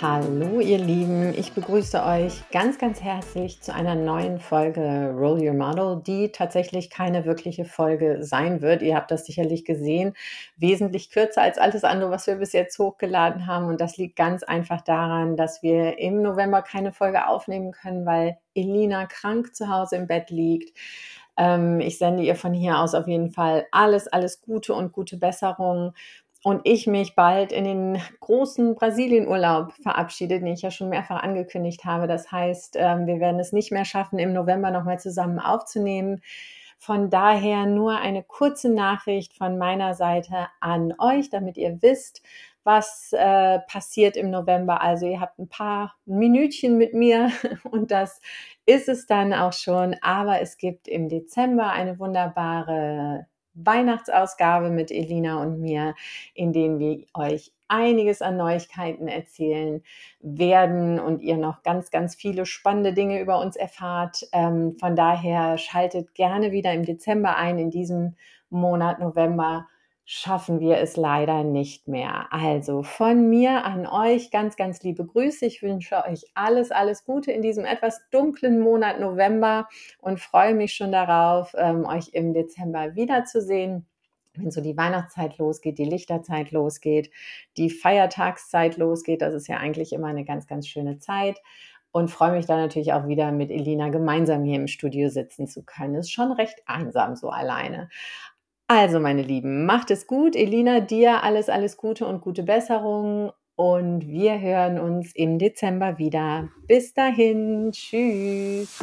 Hallo ihr Lieben, ich begrüße euch ganz, ganz herzlich zu einer neuen Folge Roll Your Model, die tatsächlich keine wirkliche Folge sein wird. Ihr habt das sicherlich gesehen, wesentlich kürzer als alles andere, was wir bis jetzt hochgeladen haben. Und das liegt ganz einfach daran, dass wir im November keine Folge aufnehmen können, weil Elina krank zu Hause im Bett liegt. Ähm, ich sende ihr von hier aus auf jeden Fall alles, alles Gute und gute Besserung und ich mich bald in den großen Brasilienurlaub verabschiede, den ich ja schon mehrfach angekündigt habe. Das heißt, ähm, wir werden es nicht mehr schaffen, im November nochmal zusammen aufzunehmen. Von daher nur eine kurze Nachricht von meiner Seite an euch, damit ihr wisst, was äh, passiert im November. Also ihr habt ein paar Minütchen mit mir und das ist es dann auch schon. Aber es gibt im Dezember eine wunderbare Weihnachtsausgabe mit Elina und mir, in denen wir euch einiges an Neuigkeiten erzählen werden und ihr noch ganz, ganz viele spannende Dinge über uns erfahrt. Ähm, von daher schaltet gerne wieder im Dezember ein, in diesem Monat November schaffen wir es leider nicht mehr. Also von mir an euch ganz, ganz liebe Grüße. Ich wünsche euch alles, alles Gute in diesem etwas dunklen Monat November und freue mich schon darauf, ähm, euch im Dezember wiederzusehen wenn so die Weihnachtszeit losgeht, die Lichterzeit losgeht, die Feiertagszeit losgeht. Das ist ja eigentlich immer eine ganz, ganz schöne Zeit. Und freue mich dann natürlich auch wieder mit Elina gemeinsam hier im Studio sitzen zu können. Ist schon recht einsam so alleine. Also, meine Lieben, macht es gut. Elina, dir alles, alles Gute und gute Besserung. Und wir hören uns im Dezember wieder. Bis dahin. Tschüss.